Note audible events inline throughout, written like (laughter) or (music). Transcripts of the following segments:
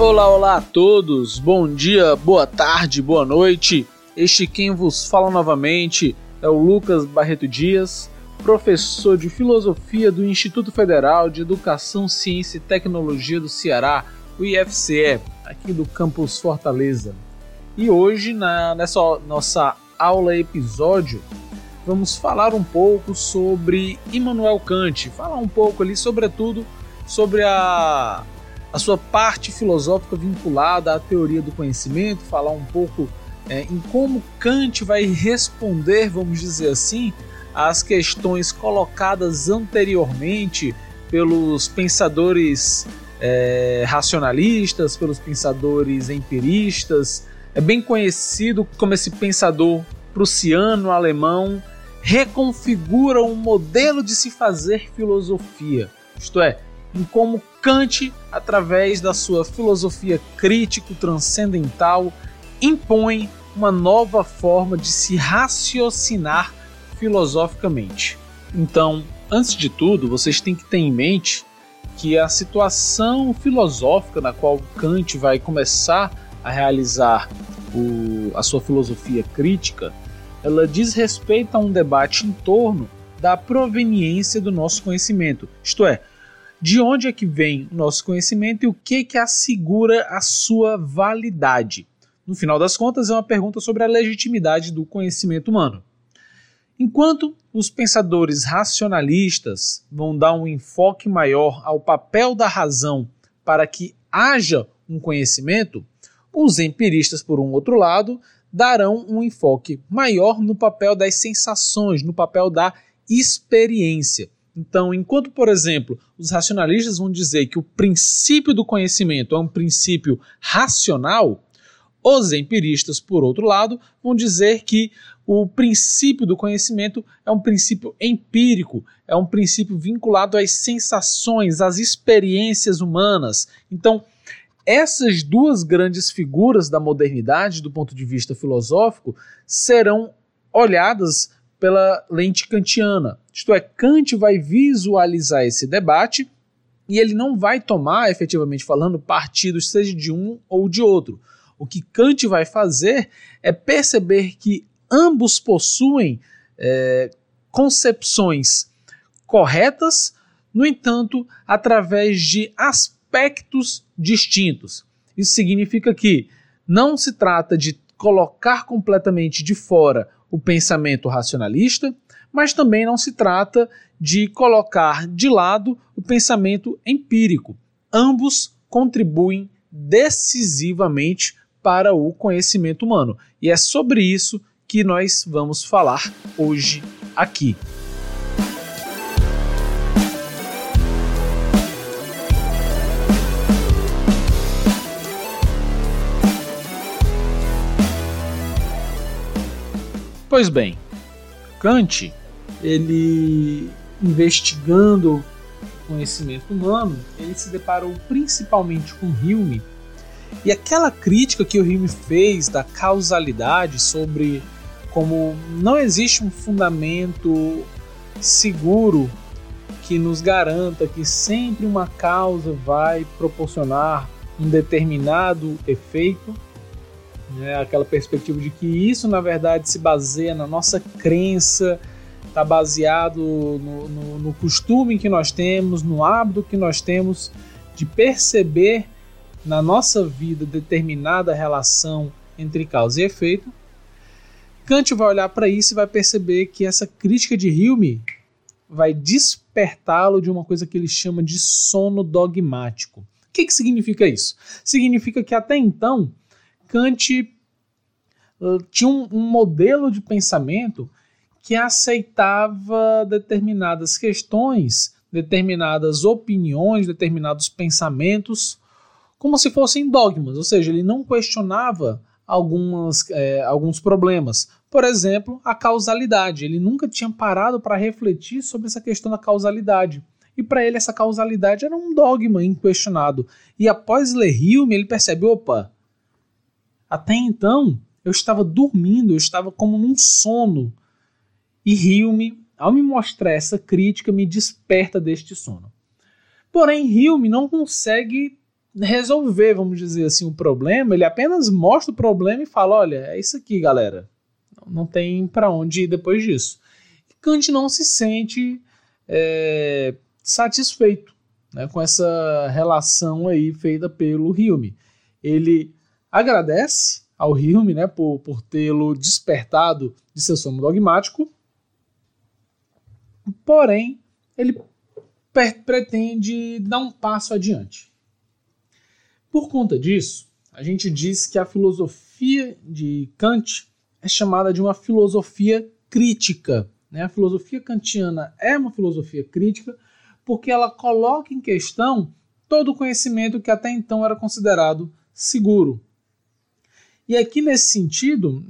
Olá, olá a todos, bom dia, boa tarde, boa noite. Este quem vos fala novamente é o Lucas Barreto Dias, professor de filosofia do Instituto Federal de Educação, Ciência e Tecnologia do Ceará, o IFCE, aqui do campus Fortaleza. E hoje, na, nessa nossa aula episódio, vamos falar um pouco sobre Immanuel Kant, falar um pouco ali, sobretudo, sobre a a sua parte filosófica vinculada à teoria do conhecimento, falar um pouco é, em como Kant vai responder, vamos dizer assim, às questões colocadas anteriormente pelos pensadores é, racionalistas, pelos pensadores empiristas. É bem conhecido como esse pensador prussiano, alemão, reconfigura um modelo de se fazer filosofia. Isto é, em como Kant, através da sua filosofia crítico-transcendental, impõe uma nova forma de se raciocinar filosoficamente. Então, antes de tudo, vocês têm que ter em mente que a situação filosófica na qual Kant vai começar a realizar o, a sua filosofia crítica, ela diz respeito a um debate em torno da proveniência do nosso conhecimento, isto é, de onde é que vem o nosso conhecimento e o que que assegura a sua validade. No final das contas, é uma pergunta sobre a legitimidade do conhecimento humano. Enquanto os pensadores racionalistas vão dar um enfoque maior ao papel da razão para que haja um conhecimento, os empiristas, por um outro lado, darão um enfoque maior no papel das sensações, no papel da experiência. Então, enquanto, por exemplo, os racionalistas vão dizer que o princípio do conhecimento é um princípio racional, os empiristas, por outro lado, vão dizer que o princípio do conhecimento é um princípio empírico, é um princípio vinculado às sensações, às experiências humanas. Então, essas duas grandes figuras da modernidade, do ponto de vista filosófico, serão olhadas pela lente kantiana. Isto é, Kant vai visualizar esse debate e ele não vai tomar, efetivamente falando, partido seja de um ou de outro. O que Kant vai fazer é perceber que ambos possuem é, concepções corretas, no entanto, através de aspectos distintos. Isso significa que não se trata de colocar completamente de fora o pensamento racionalista, mas também não se trata de colocar de lado o pensamento empírico. Ambos contribuem decisivamente para o conhecimento humano. E é sobre isso que nós vamos falar hoje aqui. Pois bem, Kant, ele investigando o conhecimento humano, ele se deparou principalmente com Hume. E aquela crítica que o Hume fez da causalidade sobre como não existe um fundamento seguro que nos garanta que sempre uma causa vai proporcionar um determinado efeito né? aquela perspectiva de que isso na verdade se baseia na nossa crença, está baseado no, no, no costume que nós temos, no hábito que nós temos de perceber na nossa vida determinada relação entre causa e efeito. Kant vai olhar para isso e vai perceber que essa crítica de Hume vai despertá-lo de uma coisa que ele chama de sono dogmático. O que, que significa isso? Significa que até então Kant uh, tinha um, um modelo de pensamento que aceitava determinadas questões, determinadas opiniões, determinados pensamentos, como se fossem dogmas, ou seja, ele não questionava algumas, é, alguns problemas. Por exemplo, a causalidade. Ele nunca tinha parado para refletir sobre essa questão da causalidade. E para ele, essa causalidade era um dogma inquestionado. E após ler Hume, ele percebe: opa, até então, eu estava dormindo, eu estava como num sono. E Hume, ao me mostrar essa crítica, me desperta deste sono. Porém, Hume não consegue resolver, vamos dizer assim, o problema, ele apenas mostra o problema e fala: olha, é isso aqui, galera. Não tem para onde ir depois disso. E Kant não se sente é, satisfeito né, com essa relação aí feita pelo Hume. Ele agradece ao Hume né, por, por tê-lo despertado de seu sono dogmático, porém, ele pretende dar um passo adiante. Por conta disso, a gente diz que a filosofia de Kant é chamada de uma filosofia crítica. Né? A filosofia kantiana é uma filosofia crítica porque ela coloca em questão todo o conhecimento que até então era considerado seguro. E aqui, nesse sentido,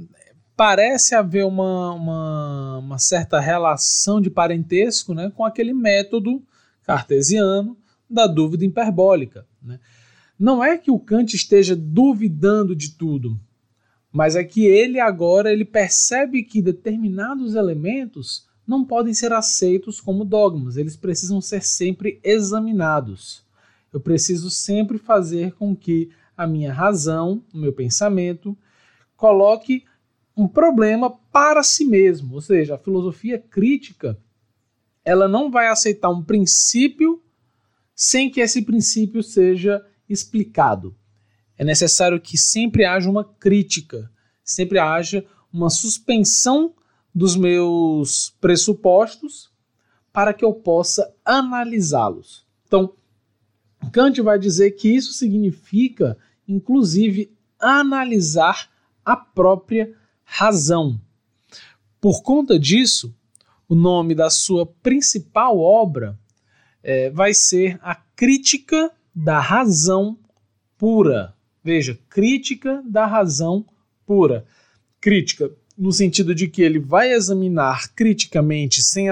parece haver uma, uma, uma certa relação de parentesco né, com aquele método cartesiano da dúvida hiperbólica. Né? Não é que o Kant esteja duvidando de tudo, mas é que ele agora ele percebe que determinados elementos não podem ser aceitos como dogmas, eles precisam ser sempre examinados. Eu preciso sempre fazer com que a minha razão, o meu pensamento, coloque um problema para si mesmo, ou seja, a filosofia crítica ela não vai aceitar um princípio sem que esse princípio seja explicado. É necessário que sempre haja uma crítica, sempre haja uma suspensão dos meus pressupostos para que eu possa analisá-los. Então, Kant vai dizer que isso significa, inclusive, analisar a própria razão. Por conta disso, o nome da sua principal obra é, vai ser A Crítica da Razão Pura. Veja, Crítica da Razão Pura. Crítica no sentido de que ele vai examinar criticamente, sem,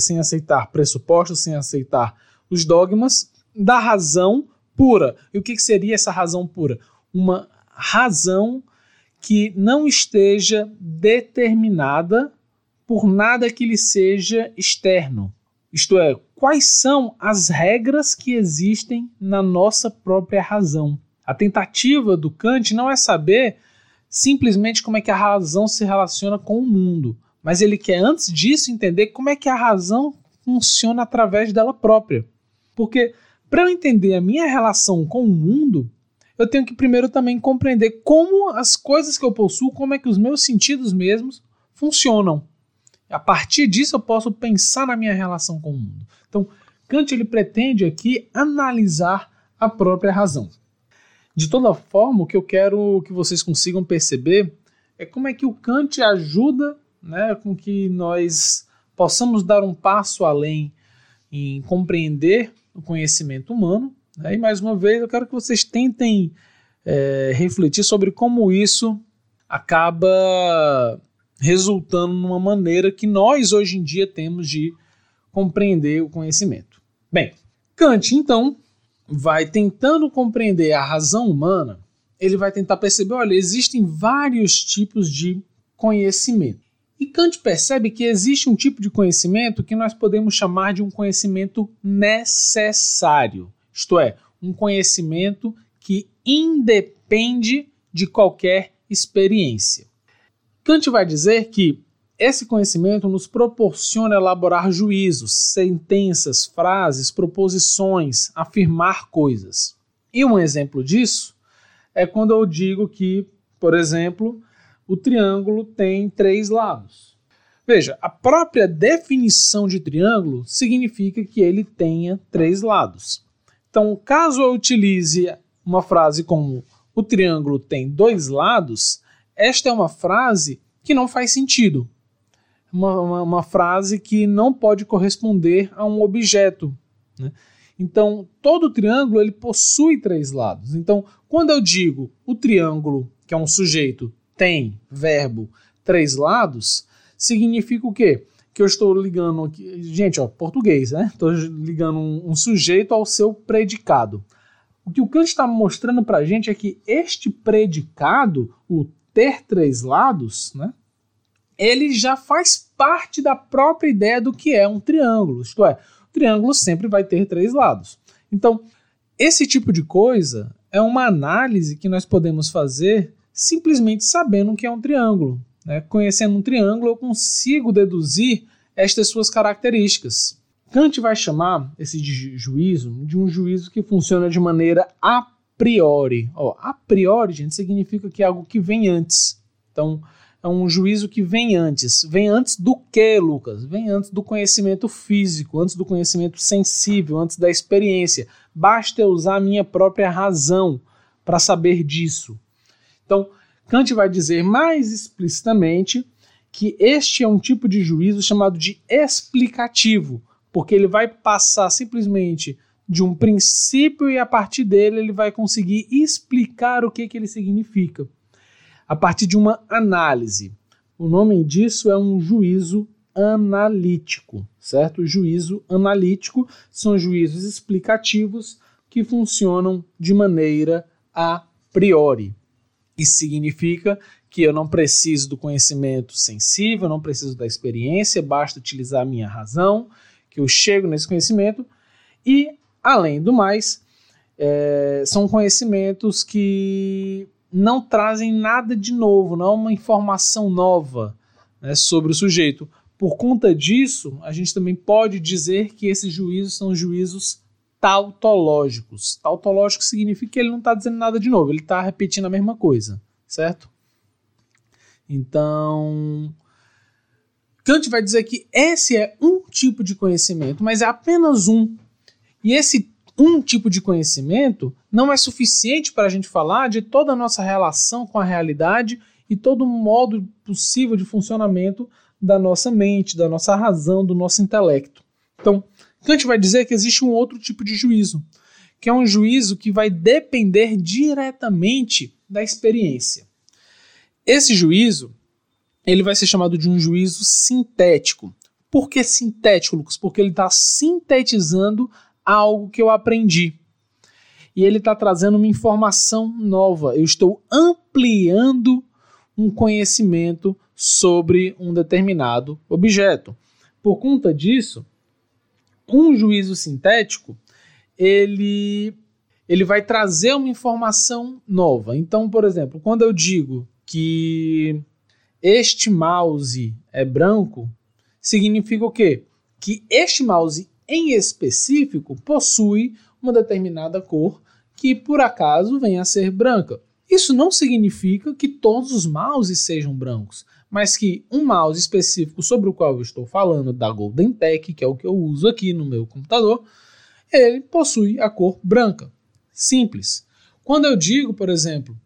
sem aceitar pressupostos, sem aceitar os dogmas, da razão pura. E o que, que seria essa razão pura? Uma razão que não esteja determinada por nada que lhe seja externo. Isto é, quais são as regras que existem na nossa própria razão. A tentativa do Kant não é saber simplesmente como é que a razão se relaciona com o mundo, mas ele quer antes disso entender como é que a razão funciona através dela própria. Porque para eu entender a minha relação com o mundo, eu tenho que primeiro também compreender como as coisas que eu possuo, como é que os meus sentidos mesmos funcionam. A partir disso eu posso pensar na minha relação com o mundo. Então, Kant ele pretende aqui analisar a própria razão. De toda forma, o que eu quero que vocês consigam perceber é como é que o Kant ajuda né, com que nós possamos dar um passo além em compreender o conhecimento humano. Né? E mais uma vez, eu quero que vocês tentem é, refletir sobre como isso acaba resultando numa maneira que nós hoje em dia temos de compreender o conhecimento. Bem, Kant então vai tentando compreender a razão humana, ele vai tentar perceber, olha, existem vários tipos de conhecimento. E Kant percebe que existe um tipo de conhecimento que nós podemos chamar de um conhecimento necessário, isto é, um conhecimento que independe de qualquer experiência. Kant vai dizer que esse conhecimento nos proporciona elaborar juízos, sentenças, frases, proposições, afirmar coisas. E um exemplo disso é quando eu digo que, por exemplo, o triângulo tem três lados. Veja, a própria definição de triângulo significa que ele tenha três lados. Então, caso eu utilize uma frase como o triângulo tem dois lados, esta é uma frase que não faz sentido. Uma, uma, uma frase que não pode corresponder a um objeto. Né? Então, todo triângulo ele possui três lados. Então, quando eu digo o triângulo, que é um sujeito, tem verbo três lados, significa o quê? Que eu estou ligando aqui, gente, ó, português, né? Estou ligando um, um sujeito ao seu predicado. O que o Kant está mostrando para a gente é que este predicado, o ter três lados, né, ele já faz parte da própria ideia do que é um triângulo. Isto é, o triângulo sempre vai ter três lados. Então, esse tipo de coisa é uma análise que nós podemos fazer simplesmente sabendo o que é um triângulo. Né? Conhecendo um triângulo, eu consigo deduzir estas suas características. Kant vai chamar esse juízo de um juízo que funciona de maneira a priori. Ó, a priori, gente, significa que é algo que vem antes. Então, é um juízo que vem antes. Vem antes do que, Lucas? Vem antes do conhecimento físico, antes do conhecimento sensível, antes da experiência. Basta eu usar a minha própria razão para saber disso. Então, Kant vai dizer mais explicitamente que este é um tipo de juízo chamado de explicativo, porque ele vai passar simplesmente de um princípio e a partir dele ele vai conseguir explicar o que, que ele significa. A partir de uma análise. O nome disso é um juízo analítico, certo? juízo analítico são juízos explicativos que funcionam de maneira a priori. Isso significa que eu não preciso do conhecimento sensível, não preciso da experiência, basta utilizar a minha razão, que eu chego nesse conhecimento e Além do mais, é, são conhecimentos que não trazem nada de novo, não é uma informação nova né, sobre o sujeito. Por conta disso, a gente também pode dizer que esses juízos são juízos tautológicos. Tautológico significa que ele não está dizendo nada de novo, ele está repetindo a mesma coisa, certo? Então, Kant vai dizer que esse é um tipo de conhecimento, mas é apenas um e esse um tipo de conhecimento não é suficiente para a gente falar de toda a nossa relação com a realidade e todo o modo possível de funcionamento da nossa mente, da nossa razão, do nosso intelecto. Então, Kant vai dizer que existe um outro tipo de juízo, que é um juízo que vai depender diretamente da experiência. Esse juízo, ele vai ser chamado de um juízo sintético. Por que sintético, Lucas? Porque ele está sintetizando algo que eu aprendi. E ele está trazendo uma informação nova. Eu estou ampliando um conhecimento sobre um determinado objeto. Por conta disso, um juízo sintético ele ele vai trazer uma informação nova. Então, por exemplo, quando eu digo que este mouse é branco, significa o quê? Que este mouse em específico possui uma determinada cor que por acaso venha a ser branca. Isso não significa que todos os mouses sejam brancos, mas que um mouse específico sobre o qual eu estou falando, da Golden Tech, que é o que eu uso aqui no meu computador, ele possui a cor branca. Simples. Quando eu digo, por exemplo,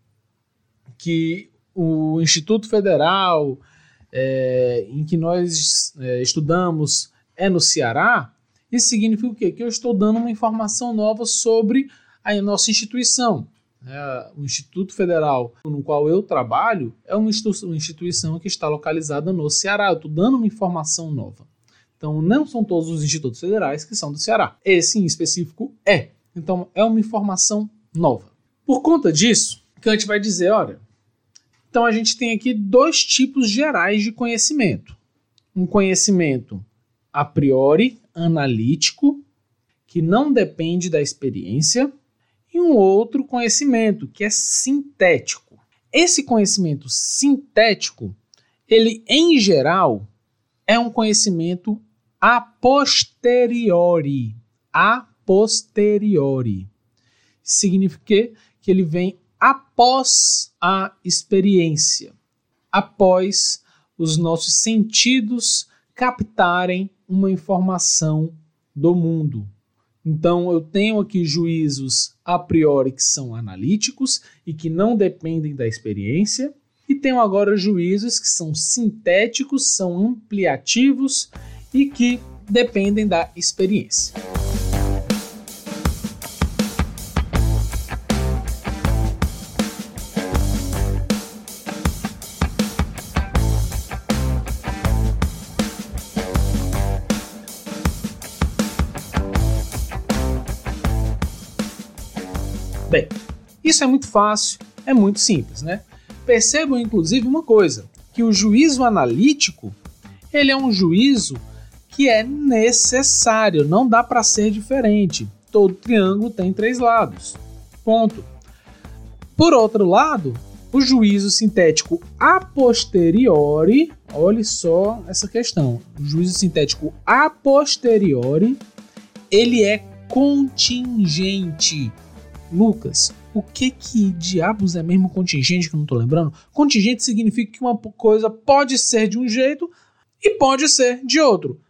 que o Instituto Federal é, em que nós é, estudamos é no Ceará, isso significa o quê? Que eu estou dando uma informação nova sobre a nossa instituição. É, o Instituto Federal no qual eu trabalho é uma, instituição que está localizada no Ceará. Eu estou dando uma informação nova. Então, não são todos os institutos federais que são do Ceará. Esse em específico é. Então, é uma informação nova. Por conta disso, Kant vai dizer: olha, então a gente tem aqui dois tipos gerais de conhecimento. Um conhecimento a priori analítico, que não depende da experiência, e um outro conhecimento, que é sintético. Esse conhecimento sintético, ele em geral é um conhecimento a posteriori. A posteriori. Significa que ele vem após a experiência, após os nossos sentidos captarem uma informação do mundo. Então, eu tenho aqui juízos a priori que são analíticos e que não dependem da experiência, e tenho agora juízos que são sintéticos, são ampliativos e que dependem da experiência. Isso é muito fácil, é muito simples, né? Percebam inclusive uma coisa, que o juízo analítico, ele é um juízo que é necessário, não dá para ser diferente. todo triângulo tem três lados. Ponto. Por outro lado, o juízo sintético a posteriori, olhe só essa questão. O juízo sintético a posteriori, ele é contingente. Lucas, o que que diabos é mesmo contingente que eu não tô lembrando? Contingente significa que uma coisa pode ser de um jeito e pode ser de outro.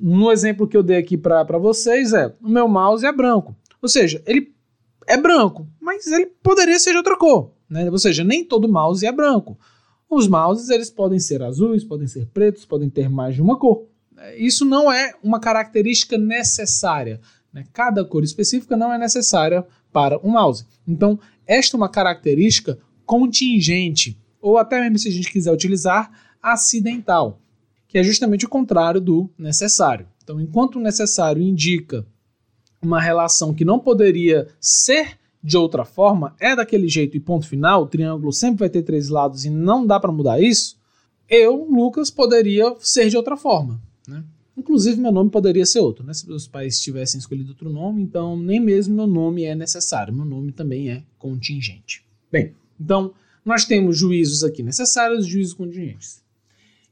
No exemplo que eu dei aqui para vocês é, o meu mouse é branco. Ou seja, ele é branco, mas ele poderia ser de outra cor. Né? Ou seja, nem todo mouse é branco. Os mouses eles podem ser azuis, podem ser pretos, podem ter mais de uma cor. Isso não é uma característica necessária. Né? Cada cor específica não é necessária para o mouse. Então, esta é uma característica contingente, ou até mesmo se a gente quiser utilizar, acidental, que é justamente o contrário do necessário. Então, enquanto o necessário indica uma relação que não poderia ser de outra forma, é daquele jeito e ponto final, o triângulo sempre vai ter três lados e não dá para mudar isso, eu, Lucas, poderia ser de outra forma. Né? Inclusive, meu nome poderia ser outro, né? Se meus pais tivessem escolhido outro nome, então nem mesmo meu nome é necessário, meu nome também é contingente. Bem, então nós temos juízos aqui necessários e juízos contingentes.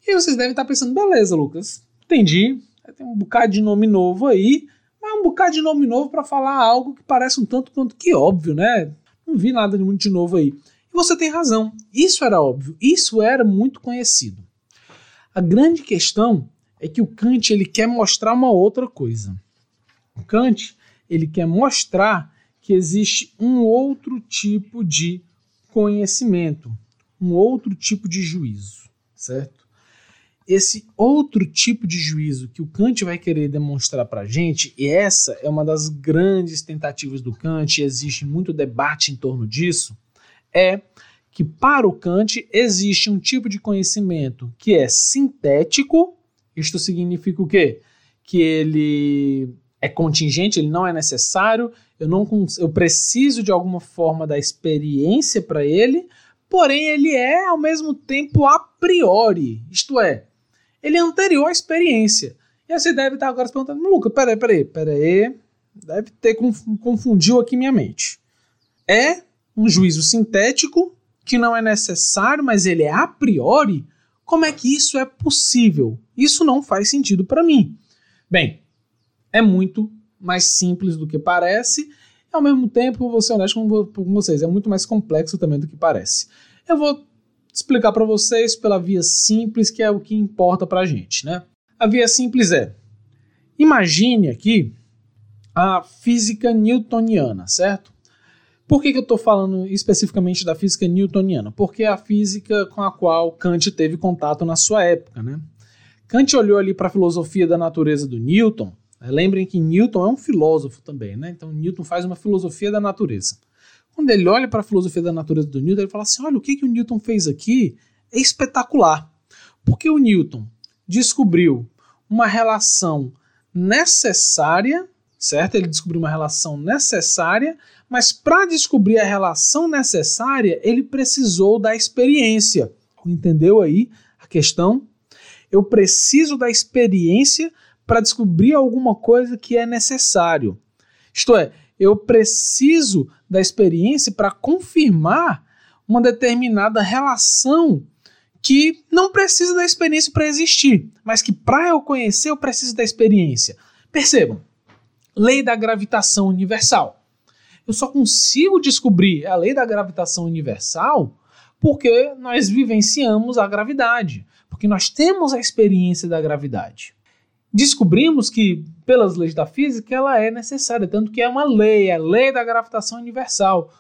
E vocês devem estar pensando, beleza, Lucas, entendi, tem um bocado de nome novo aí, mas um bocado de nome novo para falar algo que parece um tanto quanto que óbvio, né? Não vi nada de muito de novo aí. E você tem razão, isso era óbvio, isso era muito conhecido. A grande questão é que o Kant ele quer mostrar uma outra coisa. O Kant ele quer mostrar que existe um outro tipo de conhecimento, um outro tipo de juízo, certo? Esse outro tipo de juízo que o Kant vai querer demonstrar para a gente, e essa é uma das grandes tentativas do Kant, e existe muito debate em torno disso, é que para o Kant existe um tipo de conhecimento que é sintético isto significa o quê? Que ele é contingente, ele não é necessário, eu não eu preciso de alguma forma da experiência para ele, porém ele é ao mesmo tempo a priori, isto é, ele é anterior à experiência. E você deve estar agora se perguntando, Lucas, peraí, peraí, peraí, deve ter confundiu aqui minha mente. É um juízo sintético que não é necessário, mas ele é a priori. Como é que isso é possível? Isso não faz sentido para mim. Bem, é muito mais simples do que parece, e ao mesmo tempo, vou ser honesto com vocês, é muito mais complexo também do que parece. Eu vou explicar para vocês pela via simples, que é o que importa para a gente, né? A via simples é: imagine aqui a física newtoniana, certo? Por que, que eu estou falando especificamente da física newtoniana? Porque é a física com a qual Kant teve contato na sua época. Né? Kant olhou ali para a filosofia da natureza do Newton. Lembrem que Newton é um filósofo também, né? então Newton faz uma filosofia da natureza. Quando ele olha para a filosofia da natureza do Newton, ele fala assim: olha, o que, que o Newton fez aqui é espetacular. Porque o Newton descobriu uma relação necessária, certo? Ele descobriu uma relação necessária mas para descobrir a relação necessária, ele precisou da experiência. Entendeu aí a questão? Eu preciso da experiência para descobrir alguma coisa que é necessário. Isto é, eu preciso da experiência para confirmar uma determinada relação que não precisa da experiência para existir, mas que para eu conhecer eu preciso da experiência. Percebam, lei da gravitação universal eu só consigo descobrir a lei da gravitação universal porque nós vivenciamos a gravidade, porque nós temos a experiência da gravidade. Descobrimos que, pelas leis da física, ela é necessária, tanto que é uma lei, é a lei da gravitação universal.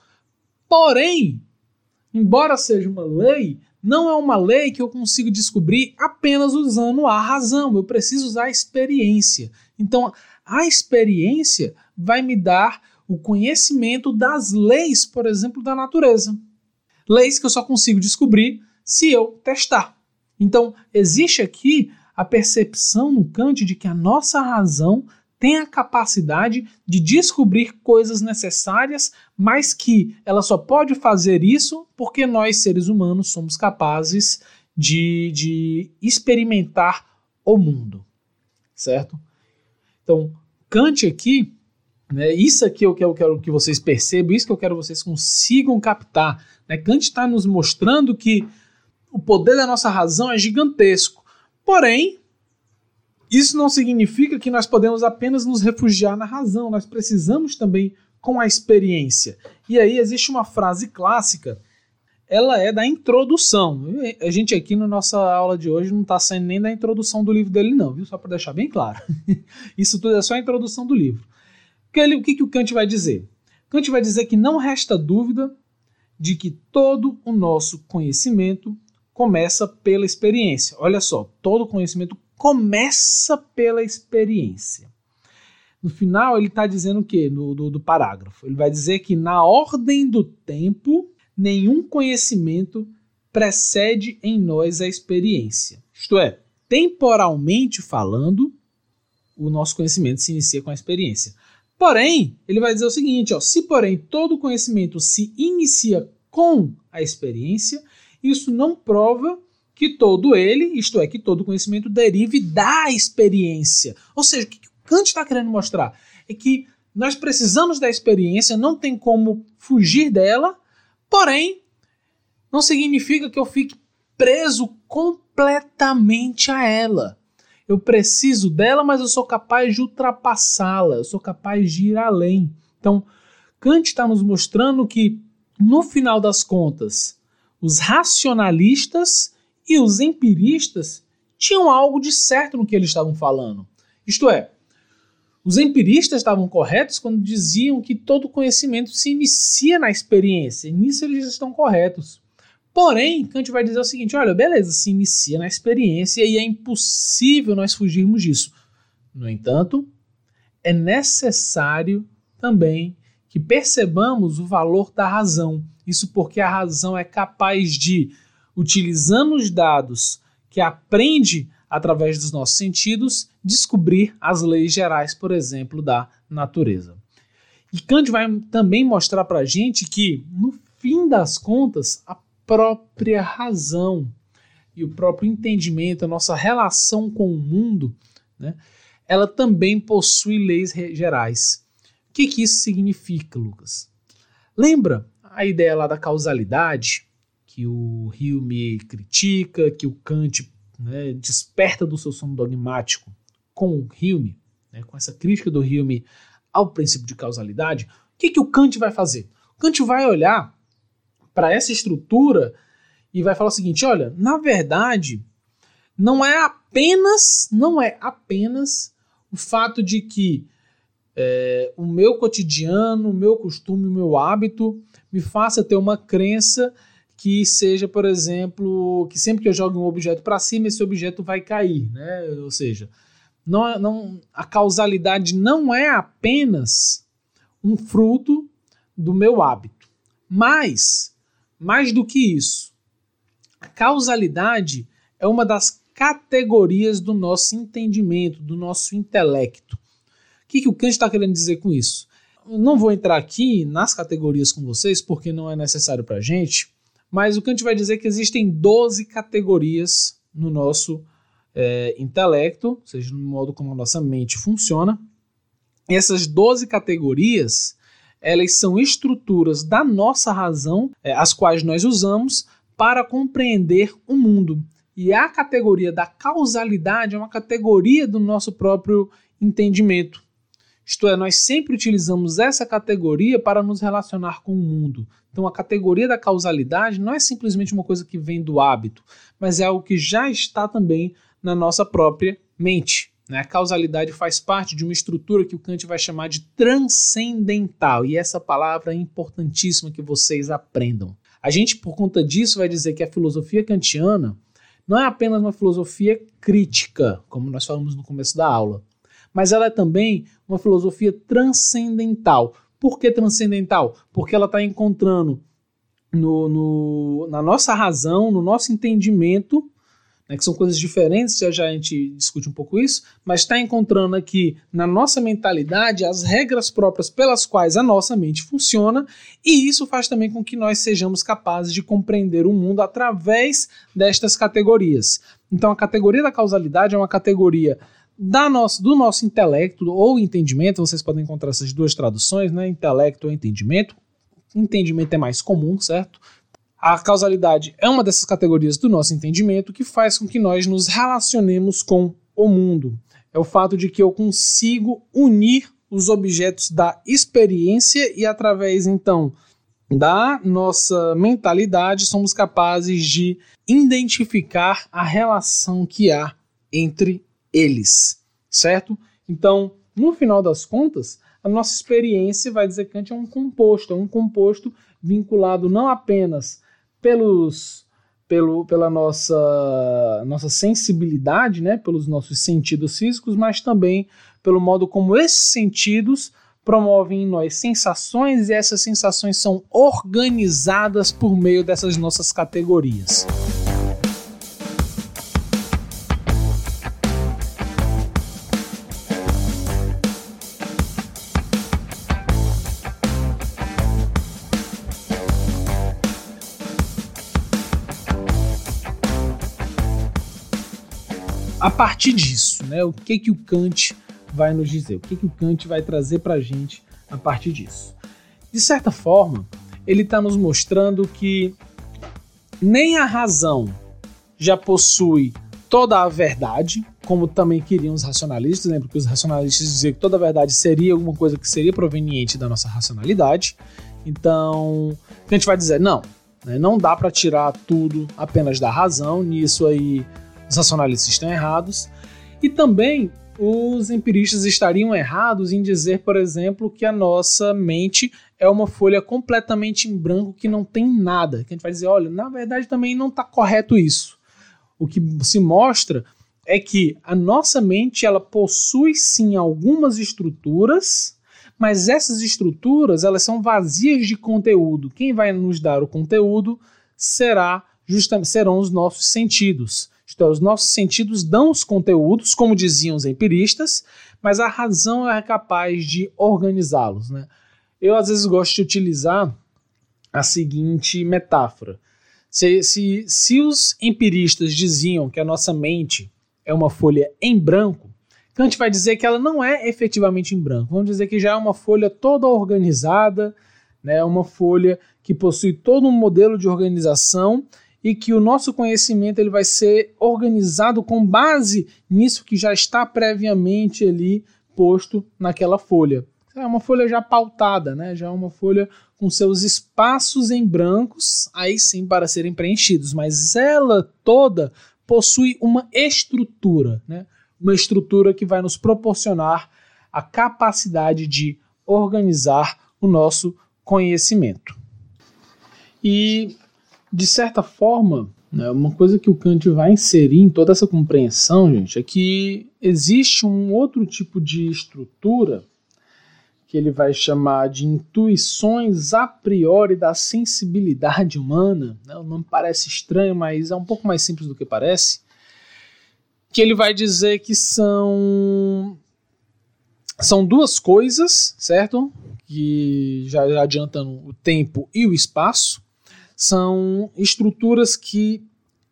Porém, embora seja uma lei, não é uma lei que eu consigo descobrir apenas usando a razão, eu preciso usar a experiência. Então, a experiência vai me dar o conhecimento das leis, por exemplo, da natureza. Leis que eu só consigo descobrir se eu testar. Então, existe aqui a percepção no Kant de que a nossa razão tem a capacidade de descobrir coisas necessárias, mas que ela só pode fazer isso porque nós, seres humanos, somos capazes de, de experimentar o mundo. Certo? Então, Kant aqui Né? Isso aqui eu quero, eu quero que vocês percebam, isso que eu quero que vocês consigam captar. Né? Kant está nos mostrando que o poder da nossa razão é gigantesco. Porém, isso não significa que nós podemos apenas nos refugiar na razão, nós precisamos também com a experiência. E aí existe uma frase clássica, ela é da introdução. A gente aqui na nossa aula de hoje não está saindo nem da introdução do livro dele, não, viu? Só para deixar bem claro. (laughs) Isso tudo é só a introdução do livro. o que, que o Kant vai dizer? Kant vai dizer que não resta dúvida de que todo o nosso conhecimento começa pela experiência. Olha só, todo conhecimento começa pela experiência. No final, ele está dizendo o quê? No, do, do parágrafo. Ele vai dizer que na ordem do tempo, nenhum conhecimento precede em nós a experiência. Isto é, temporalmente falando, o nosso conhecimento se inicia com a experiência. Porém, ele vai dizer o seguinte: ó, se porém todo conhecimento se inicia com a experiência, isso não prova que todo ele, isto é, que todo conhecimento derive da experiência. Ou seja, o que Kant está querendo mostrar é que nós precisamos da experiência, não tem como fugir dela, porém, não significa que eu fique preso completamente a ela. Eu preciso dela, mas eu sou capaz de ultrapassá-la, eu sou capaz de ir além. Então, Kant está nos mostrando que, no final das contas, os racionalistas e os empiristas tinham algo de certo no que eles estavam falando. Isto é, os empiristas estavam corretos quando diziam que todo conhecimento se inicia na experiência, e nisso eles estão corretos. Porém, Kant vai dizer o seguinte: olha, beleza, se inicia na experiência e é impossível nós fugirmos disso. No entanto, é necessário também que percebamos o valor da razão. Isso porque a razão é capaz de utilizando os dados que aprende através dos nossos sentidos, descobrir as leis gerais, por exemplo, da natureza. E Kant vai também mostrar para a gente que, no fim das contas, a própria razão e o próprio entendimento, a nossa relação com o mundo, né, ela também possui leis gerais. O que, que isso significa, Lucas? Lembra a ideia lá da causalidade? que o Hume critica, que o Kant né, desperta do seu sono dogmático com o Hume, né, com essa crítica do Hume ao princípio de causalidade, o que, que o Kant vai fazer? O Kant vai olhar para essa estrutura e vai falar o seguinte: olha, na verdade, não é apenas, não é apenas o fato de que é, o meu cotidiano, o meu costume, o meu hábito me faça ter uma crença que seja, por exemplo, que sempre que eu jogo um objeto para cima, esse objeto vai cair, né? Ou seja, não, não, a causalidade não é apenas um fruto do meu hábito, mas, mais do que isso, a causalidade é uma das categorias do nosso entendimento, do nosso intelecto. Que, que o Kant está querendo dizer com isso? não vou entrar aqui nas categorias com vocês, porque não é necessário para a gente, mas o Kant vai dizer que existem 12 categorias no nosso é, intelecto, ou seja, no modo como a nossa mente funciona. E essas 12 categorias, elas são estruturas da nossa razão, é, as quais nós usamos para compreender o mundo. E a categoria da causalidade é uma categoria do nosso próprio entendimento. Isto é, nós sempre utilizamos essa categoria para nos relacionar com o mundo. Então, a categoria da causalidade não é simplesmente uma coisa que vem do hábito, mas é algo que já está também na nossa própria mente. Né? A causalidade faz parte de uma estrutura que o Kant vai chamar de transcendental, e essa palavra é importantíssima que vocês aprendam. A gente, por conta disso, vai dizer que a filosofia kantiana não é apenas uma filosofia crítica, como nós falamos no começo da aula mas ela é também uma filosofia transcendental. Por que transcendental? Porque ela está encontrando no, no, na nossa razão, no nosso entendimento, né, que são coisas diferentes, já, já a gente discute um pouco isso, mas está encontrando aqui na nossa mentalidade as regras próprias pelas quais a nossa mente funciona, e isso faz também com que nós sejamos capazes de compreender o mundo através destas categorias. Então, a categoria da causalidade é uma categoria da nossa, do nosso intelecto ou entendimento, vocês podem encontrar essas duas traduções, né? Intelecto ou entendimento. Entendimento é mais comum, certo? A causalidade é uma dessas categorias do nosso entendimento que faz com que nós nos relacionemos com o mundo. É o fato de que eu consigo unir os objetos da experiência e, através então da nossa mentalidade, somos capazes de identificar a relação que há entre eles, certo? Então, no final das contas, a nossa experiência vai dizer que gente é um composto, é um composto vinculado não apenas pelos pelo, pela nossa, nossa sensibilidade, né, pelos nossos sentidos físicos, mas também pelo modo como esses sentidos promovem em nós sensações e essas sensações são organizadas por meio dessas nossas categorias. Partir disso, né, o que que o Kant vai nos dizer? O que que o Kant vai trazer para a gente a partir disso? De certa forma, ele está nos mostrando que nem a razão já possui toda a verdade, como também queriam os racionalistas, lembra que os racionalistas diziam que toda a verdade seria alguma coisa que seria proveniente da nossa racionalidade. Então, a gente vai dizer, não, né, não dá para tirar tudo apenas da razão, nisso aí os racionalistas estão errados. E também os empiristas estariam errados em dizer, por exemplo, que a nossa mente é uma folha completamente em branco que não tem nada. Que a gente vai dizer, olha, na verdade também não está correto isso. O que se mostra é que a nossa mente ela possui sim algumas estruturas, mas essas estruturas elas são vazias de conteúdo. Quem vai nos dar o conteúdo será justamente serão os nossos sentidos. Isto é, os nossos sentidos dão os conteúdos, como diziam os empiristas, mas a razão é capaz de organizá-los. Né? Eu, às vezes, gosto de utilizar a seguinte metáfora. Se, se, se os empiristas diziam que a nossa mente é uma folha em branco, Kant vai dizer que ela não é efetivamente em branco. Vamos dizer que já é uma folha toda organizada, né, uma folha que possui todo um modelo de organização e que o nosso conhecimento ele vai ser organizado com base nisso que já está previamente ali posto naquela folha. É uma folha já pautada, né? já é uma folha com seus espaços em brancos, aí sim para serem preenchidos, mas ela toda possui uma estrutura, né? uma estrutura que vai nos proporcionar a capacidade de organizar o nosso conhecimento. E de certa forma, né, uma coisa que o Kant vai inserir em toda essa compreensão, gente, é que existe um outro tipo de estrutura que ele vai chamar de intuições a priori da sensibilidade humana. Né? O nome parece estranho, mas é um pouco mais simples do que parece. Que ele vai dizer que são são duas coisas, certo? Que já, já adiantando o tempo e o espaço são estruturas que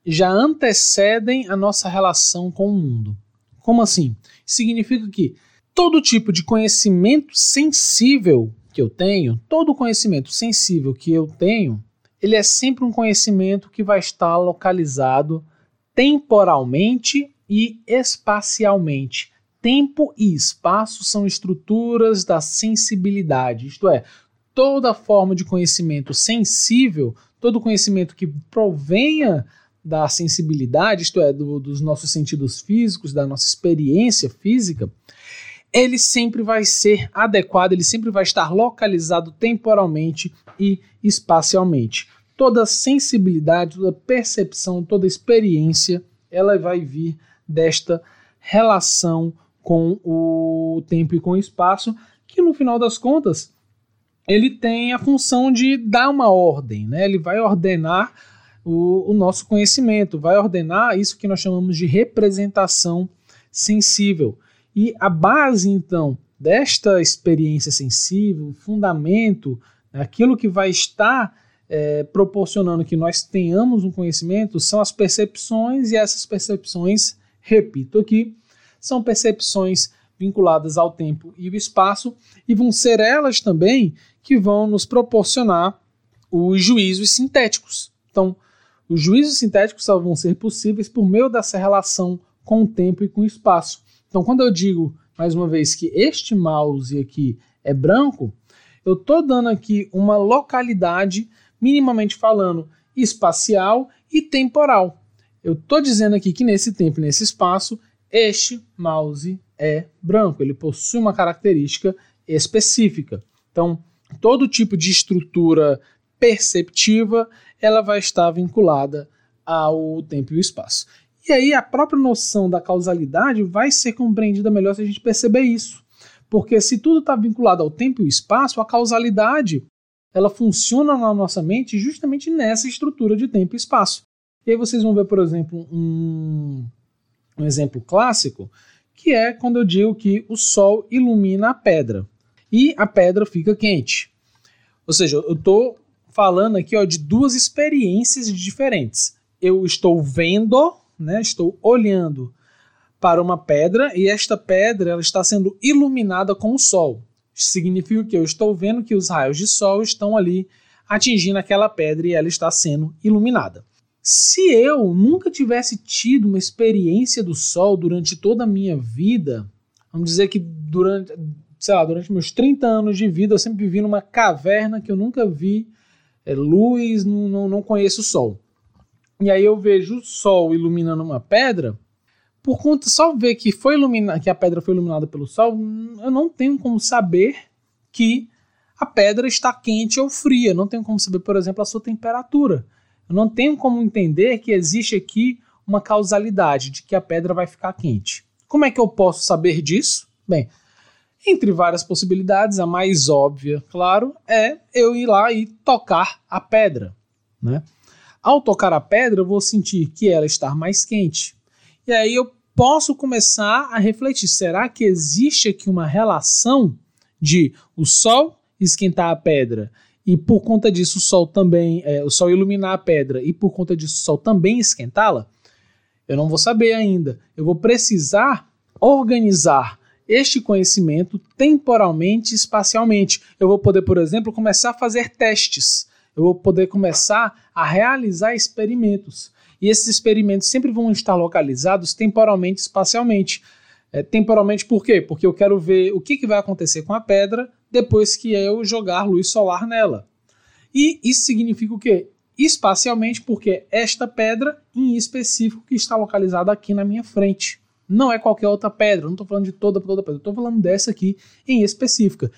já antecedem a nossa relação com o mundo. Como assim? Significa que todo tipo de conhecimento sensível que eu tenho, todo conhecimento sensível que eu tenho, ele é sempre um conhecimento que vai estar localizado temporalmente e espacialmente. Tempo e espaço são estruturas da sensibilidade, isto é, toda forma de conhecimento sensível todo conhecimento que provenha da sensibilidade, isto é, do, dos nossos sentidos físicos, da nossa experiência física, ele sempre vai ser adequado, ele sempre vai estar localizado temporalmente e espacialmente. Toda sensibilidade, toda percepção, toda experiência, ela vai vir desta relação com o tempo e com o espaço, que no final das contas ele tem a função de dar uma ordem, né? Ele vai ordenar o, o nosso conhecimento, vai ordenar isso que nós chamamos de representação sensível. E a base, então, desta experiência sensível, o fundamento, né, aquilo que vai estar é, proporcionando que nós tenhamos um conhecimento, são as percepções, e essas percepções, repito aqui, são percepções vinculadas ao tempo e o espaço, e vão ser elas também que vão nos proporcionar os juízos sintéticos. Então, os juízos sintéticos só vão ser possíveis por meio dessa relação com o tempo e com o espaço. Então, quando eu digo, mais uma vez, que este mouse aqui é branco, eu estou dando aqui uma localidade, minimamente falando, espacial e temporal. Eu estou dizendo aqui que nesse tempo e nesse espaço, este mouse é branco, ele possui uma característica específica. Então, todo tipo de estrutura perceptiva, ela vai estar vinculada ao tempo e o espaço. E aí a própria noção da causalidade vai ser compreendida melhor se a gente perceber isso. Porque se tudo está vinculado ao tempo e ao espaço, a causalidade ela funciona na nossa mente justamente nessa estrutura de tempo e espaço. E aí vocês vão ver, por exemplo, um, um exemplo clássico, que é quando eu digo que o Sol ilumina a pedra e a pedra fica quente. Ou seja, eu estou falando aqui ó, de duas experiências diferentes. Eu estou vendo, né, estou olhando para uma pedra e esta pedra ela está sendo iluminada com o sol. Significa que eu estou vendo que os raios de sol estão ali atingindo aquela pedra e ela está sendo iluminada. Se eu nunca tivesse tido uma experiência do sol durante toda a minha vida, vamos dizer que durante, sei lá, durante meus 30 anos de vida eu sempre vivi numa caverna que eu nunca vi é, luz, não, não, não conheço o sol. E aí eu vejo o sol iluminando uma pedra, por conta só ver que foi iluminada, que a pedra foi iluminada pelo sol, eu não tenho como saber que a pedra está quente ou fria. Não tenho como saber, por exemplo, a sua temperatura. Eu não tenho como entender que existe aqui uma causalidade de que a pedra vai ficar quente. Como é que eu posso saber disso? Bem, entre várias possibilidades, a mais óbvia, claro, é eu ir lá e tocar a pedra. Né? Ao tocar a pedra, eu vou sentir que ela está mais quente. E aí eu posso começar a refletir: será que existe aqui uma relação de o sol esquentar a pedra e por conta disso o sol também, é, o sol iluminar a pedra e por conta disso o sol também esquentá-la? Eu não vou saber ainda. Eu vou precisar organizar este conhecimento temporalmente e espacialmente. Eu vou poder, por exemplo, começar a fazer testes. Eu vou poder começar a realizar experimentos. E esses experimentos sempre vão estar localizados temporalmente e espacialmente. É, temporalmente por quê? Porque eu quero ver o que, que vai acontecer com a pedra depois que eu jogar luz solar nela. E isso significa o quê? Espacialmente, porque esta pedra em específico que está localizada aqui na minha frente. Não é qualquer outra pedra, não estou falando de toda, toda pedra, estou falando dessa aqui em específica.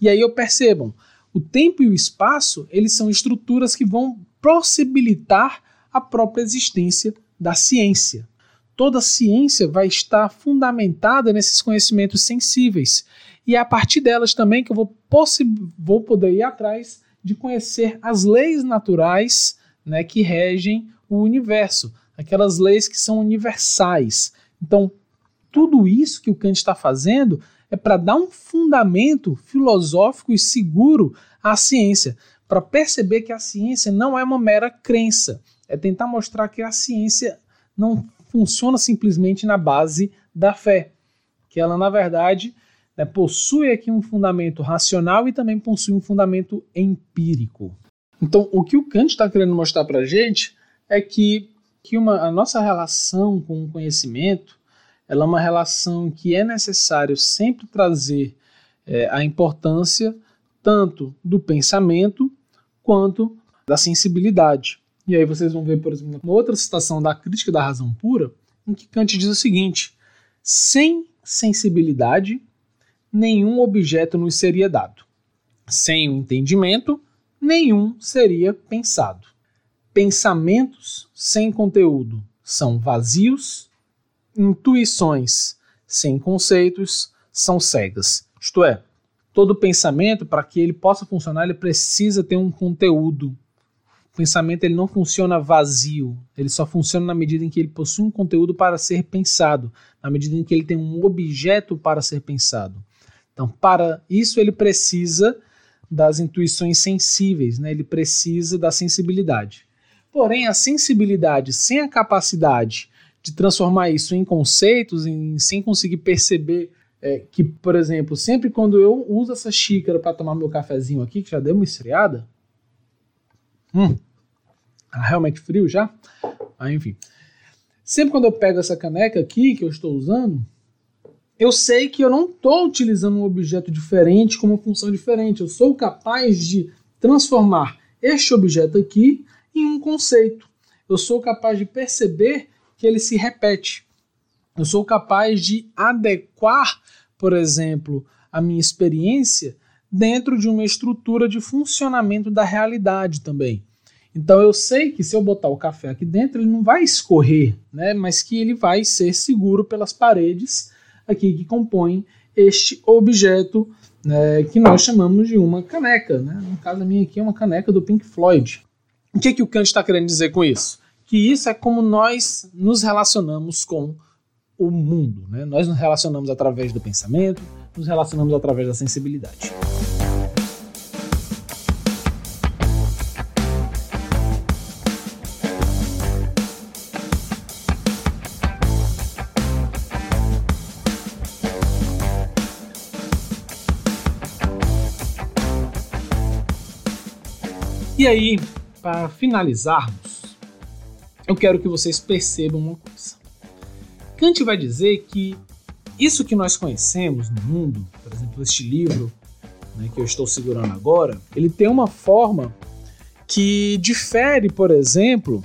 E aí eu percebam, o tempo e o espaço, eles são estruturas que vão possibilitar a própria existência da ciência. Toda ciência vai estar fundamentada nesses conhecimentos sensíveis. E é a partir delas também que eu vou, vou poder ir atrás de conhecer as leis naturais né, que regem o universo, aquelas leis que são universais. Então, tudo isso que o Kant está fazendo é para dar um fundamento filosófico e seguro à ciência, para perceber que a ciência não é uma mera crença, é tentar mostrar que a ciência não funciona simplesmente na base da fé, que ela, na verdade, né, possui aqui um fundamento racional e também possui um fundamento empírico. Então, o que o Kant está querendo mostrar para a gente é que que uma, a nossa relação com o conhecimento ela é uma relação que é necessário sempre trazer é, a importância tanto do pensamento quanto da sensibilidade. E aí vocês vão ver, por exemplo, uma outra citação da Crítica da Razão Pura, em que Kant diz o seguinte: sem sensibilidade, nenhum objeto nos seria dado. Sem o entendimento, nenhum seria pensado. Pensamentos sem conteúdo são vazios, intuições sem conceitos são cegas. Isto é, todo pensamento, para que ele possa funcionar, ele precisa ter um conteúdo. O pensamento ele não funciona vazio, ele só funciona na medida em que ele possui um conteúdo para ser pensado, na medida em que ele tem um objeto para ser pensado. Então, para isso, ele precisa das intuições sensíveis, né? ele precisa da sensibilidade. Porém, a sensibilidade sem a capacidade de transformar isso em conceitos, em, sem conseguir perceber é, que, por exemplo, sempre quando eu uso essa xícara para tomar meu cafezinho aqui, que já deu uma esfriada, hum, tá realmente frio já, ah, enfim. Sempre quando eu pego essa caneca aqui que eu estou usando, eu sei que eu não estou utilizando um objeto diferente com uma função diferente. Eu sou capaz de transformar este objeto aqui em um conceito. Eu sou capaz de perceber que ele se repete. Eu sou capaz de adequar, por exemplo, a minha experiência dentro de uma estrutura de funcionamento da realidade também. Então eu sei que se eu botar o café aqui dentro, ele não vai escorrer, né? mas que ele vai ser seguro pelas paredes aqui que compõem este objeto né, que nós chamamos de uma caneca. Né? No caso, a minha aqui é uma caneca do Pink Floyd. O que, que o Kant está querendo dizer com isso? Que isso é como nós nos relacionamos com o mundo. Né? Nós nos relacionamos através do pensamento, nos relacionamos através da sensibilidade. E aí, para finalizarmos, eu quero que vocês percebam uma coisa. Kant vai dizer que isso que nós conhecemos no mundo, por exemplo, este livro né, que eu estou segurando agora, ele tem uma forma que difere, por exemplo,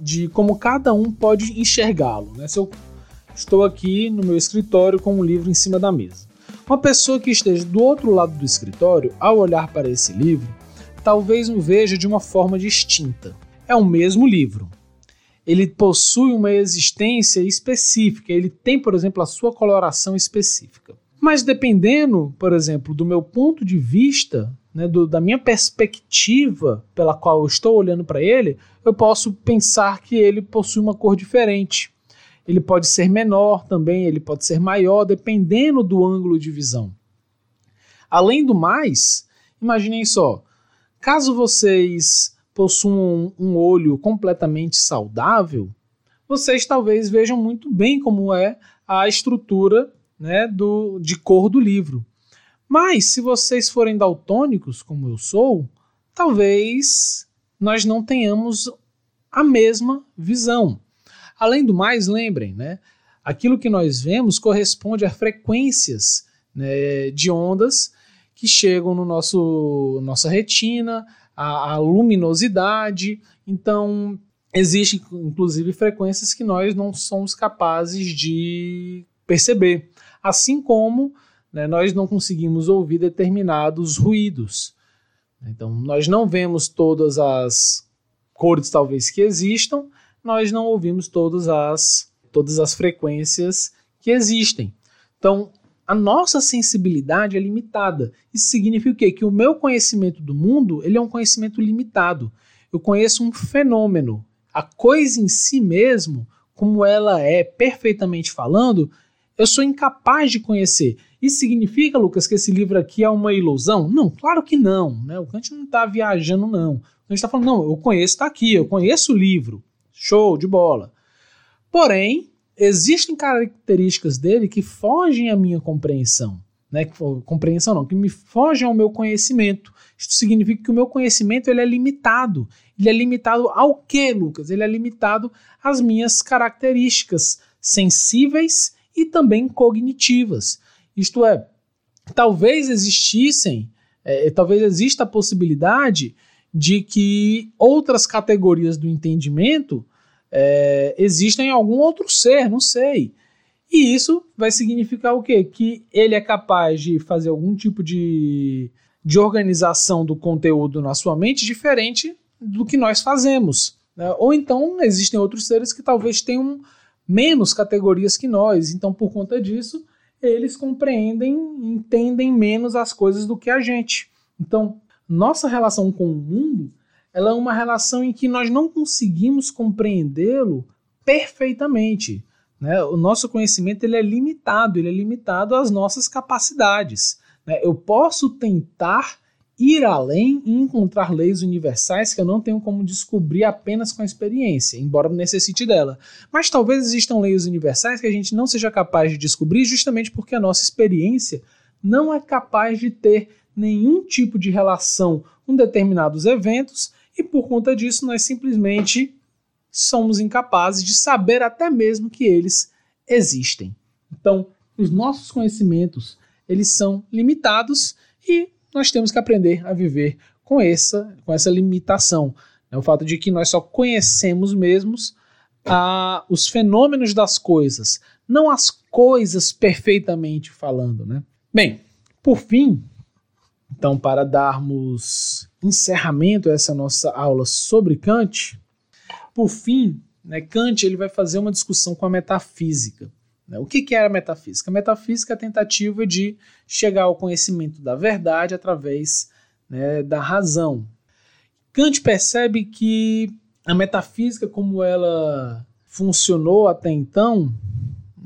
de como cada um pode enxergá-lo. Né? Se eu estou aqui no meu escritório com um livro em cima da mesa, uma pessoa que esteja do outro lado do escritório, ao olhar para esse livro, talvez o veja de uma forma distinta. É o mesmo livro. Ele possui uma existência específica, ele tem, por exemplo, a sua coloração específica. Mas dependendo, por exemplo, do meu ponto de vista, né, do, da minha perspectiva pela qual eu estou olhando para ele, eu posso pensar que ele possui uma cor diferente. Ele pode ser menor também, ele pode ser maior, dependendo do ângulo de visão. Além do mais, imaginem só, Caso vocês possuam um olho completamente saudável, vocês talvez vejam muito bem como é a estrutura né, do, de cor do livro. Mas se vocês forem daltônicos, como eu sou, talvez nós não tenhamos a mesma visão. Além do mais, lembrem, né, aquilo que nós vemos corresponde a frequências né, de ondas que chegam no nosso nossa retina, a, a luminosidade. Então, existem inclusive frequências que nós não somos capazes de perceber, assim como né, nós não conseguimos ouvir determinados ruídos. Então, nós não vemos todas as cores talvez que existam, nós não ouvimos todas as todas as frequências que existem. Então, a nossa sensibilidade é limitada. Isso significa o quê? Que o meu conhecimento do mundo ele é um conhecimento limitado. Eu conheço um fenômeno. A coisa em si mesmo, como ela é perfeitamente falando, eu sou incapaz de conhecer. Isso significa, Lucas, que esse livro aqui é uma ilusão? Não, claro que não. Né? O Kant não está viajando, não. O Kant está falando, não, eu conheço, está aqui, eu conheço o livro. Show de bola. Porém, existem características dele que fogem à minha compreensão. Né? Compreensão não, que me fogem ao meu conhecimento. Isso significa que o meu conhecimento ele é limitado. Ele é limitado ao que, Lucas? Ele é limitado às minhas características sensíveis e também cognitivas. Isto é, talvez existissem, é, talvez exista a possibilidade de que outras categorias do entendimento é, existem algum outro ser, não sei. E isso vai significar o quê? Que ele é capaz de fazer algum tipo de, de organização do conteúdo na sua mente diferente do que nós fazemos. Né? Ou então existem outros seres que talvez tenham menos categorias que nós. Então, por conta disso, eles compreendem, entendem menos as coisas do que a gente. Então, nossa relação com o mundo ela é uma relação em que nós não conseguimos compreendê-lo perfeitamente. Né? O nosso conhecimento ele é limitado, ele é limitado às nossas capacidades. Né? Eu posso tentar ir além e encontrar leis universais que eu não tenho como descobrir apenas com a experiência, embora necessite dela. Mas talvez existam leis universais que a gente não seja capaz de descobrir justamente porque a nossa experiência não é capaz de ter nenhum tipo de relação com determinados eventos e por conta disso nós simplesmente somos incapazes de saber até mesmo que eles existem. Então, os nossos conhecimentos, eles são limitados e nós temos que aprender a viver com essa, com essa limitação. Né? O fato de que nós só conhecemos mesmos a, os fenômenos das coisas, não as coisas perfeitamente falando. Né? Bem, por fim, então, para darmos encerramento a essa nossa aula sobre Kant, por fim, né, Kant ele vai fazer uma discussão com a metafísica. Né? O que, que é a metafísica? A metafísica é a tentativa de chegar ao conhecimento da verdade através né, da razão. Kant percebe que a metafísica, como ela funcionou até então,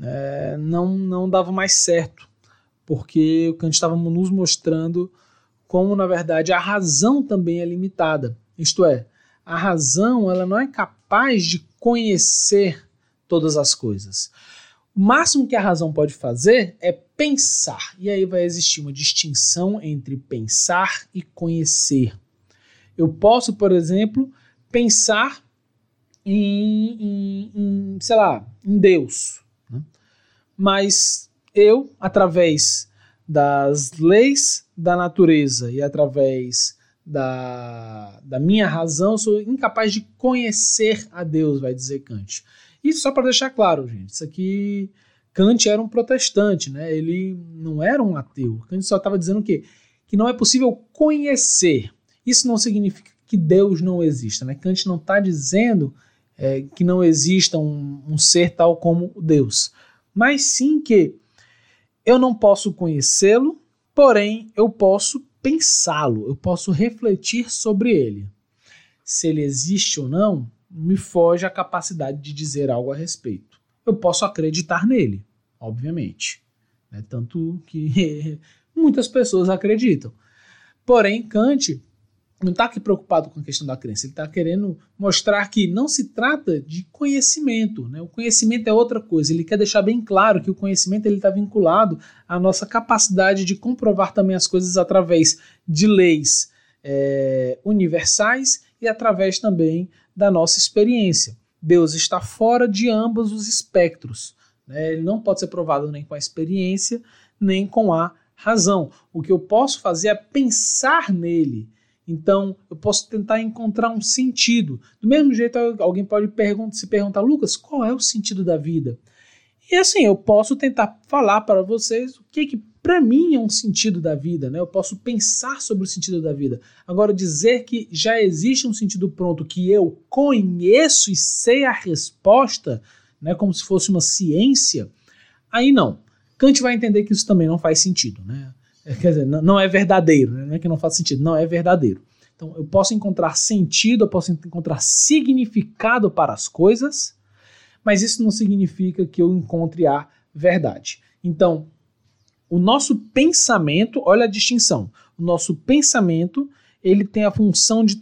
é, não, não dava mais certo, porque o Kant estava nos mostrando como, na verdade, a razão também é limitada. Isto é, a razão ela não é capaz de conhecer todas as coisas. O máximo que a razão pode fazer é pensar. E aí vai existir uma distinção entre pensar e conhecer. Eu posso, por exemplo, pensar em, em, em sei lá, em Deus. Né? Mas eu, através das leis da natureza e através da, da minha razão, sou incapaz de conhecer a Deus, vai dizer Kant. E só para deixar claro, gente, isso aqui Kant era um protestante, né? Ele não era um ateu. Kant só estava dizendo o quê? Que não é possível conhecer. Isso não significa que Deus não exista, né? Kant não está dizendo é, que não exista um, um ser tal como Deus, mas sim que eu não posso conhecê-lo, porém eu posso pensá-lo, eu posso refletir sobre ele. Se ele existe ou não, me foge a capacidade de dizer algo a respeito. Eu posso acreditar nele, obviamente. Né? Tanto que (laughs) muitas pessoas acreditam. Porém, Kant não está aqui preocupado com a questão da crença, ele está querendo mostrar que não se trata de conhecimento. Né? O conhecimento é outra coisa. Ele quer deixar bem claro que o conhecimento está vinculado à nossa capacidade de comprovar também as coisas através de leis é, universais e através também da nossa experiência. Deus está fora de ambos os espectros. Né? Ele não pode ser provado nem com a experiência, nem com a razão. O que eu posso fazer é pensar nele. Então, eu posso tentar encontrar um sentido. Do mesmo jeito, alguém pode se perguntar, Lucas, qual é o sentido da vida? E assim, eu posso tentar falar para vocês o que, que para mim é um sentido da vida, né? Eu posso pensar sobre o sentido da vida. Agora, dizer que já existe um sentido pronto, que eu conheço e sei a resposta, né, como se fosse uma ciência, aí não. Kant vai entender que isso também não faz sentido, né? Quer dizer, não é verdadeiro, né? não é que não faz sentido, não é verdadeiro. Então, eu posso encontrar sentido, eu posso encontrar significado para as coisas, mas isso não significa que eu encontre a verdade. Então, o nosso pensamento, olha a distinção. O nosso pensamento, ele tem a função de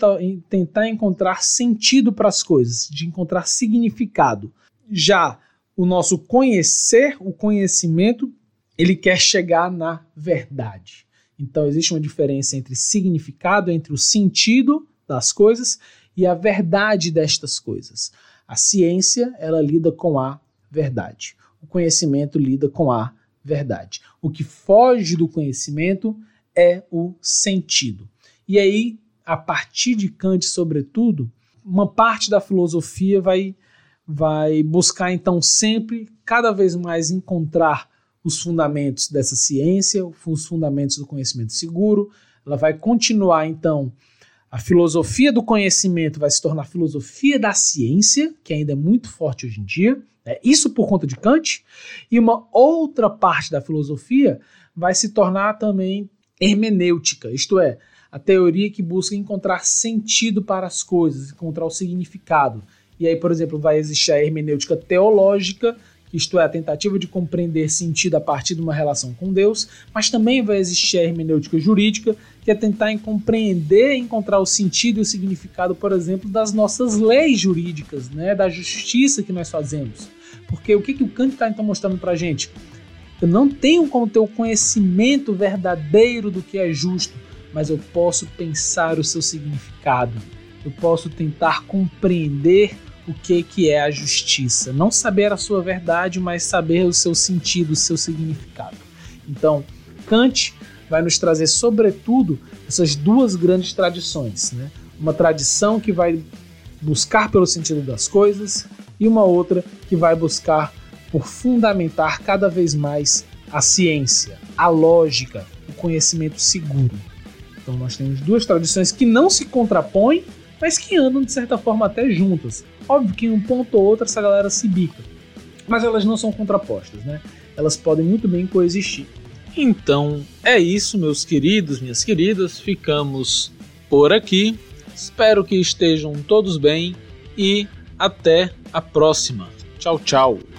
tentar encontrar sentido para as coisas, de encontrar significado. Já o nosso conhecer, o conhecimento, ele quer chegar na verdade. Então existe uma diferença entre significado, entre o sentido das coisas e a verdade destas coisas. A ciência, ela lida com a verdade. O conhecimento lida com a verdade. O que foge do conhecimento é o sentido. E aí, a partir de Kant, sobretudo, uma parte da filosofia vai, vai buscar então sempre, cada vez mais, encontrar os fundamentos dessa ciência, os fundamentos do conhecimento seguro. Ela vai continuar então a filosofia do conhecimento vai se tornar filosofia da ciência, que ainda é muito forte hoje em dia. É isso por conta de Kant. E uma outra parte da filosofia vai se tornar também hermenêutica, isto é, a teoria que busca encontrar sentido para as coisas, encontrar o significado. E aí, por exemplo, vai existir a hermenêutica teológica, isto é, a tentativa de compreender sentido a partir de uma relação com Deus, mas também vai existir a hermenêutica jurídica, que é tentar compreender encontrar o sentido e o significado, por exemplo, das nossas leis jurídicas, né, da justiça que nós fazemos. Porque o que, que o Kant está então mostrando para a gente? Eu não tenho como ter o conhecimento verdadeiro do que é justo, mas eu posso pensar o seu significado. Eu posso tentar compreender o que, que é a justiça. Não saber a sua verdade, mas saber o seu sentido, o seu significado. Então, Kant vai nos trazer, sobretudo, essas duas grandes tradições. Né? Uma tradição que vai buscar pelo sentido das coisas e uma outra que vai buscar por fundamentar cada vez mais a ciência, a lógica, o conhecimento seguro. Então nós temos duas tradições que não se contrapõem, mas que andam de certa forma até juntas. Óbvio que em um ponto ou outro essa galera se bica, mas elas não são contrapostas, né? Elas podem muito bem coexistir. Então é isso, meus queridos, minhas queridas. Ficamos por aqui. Espero que estejam todos bem e até a próxima. Tchau, tchau.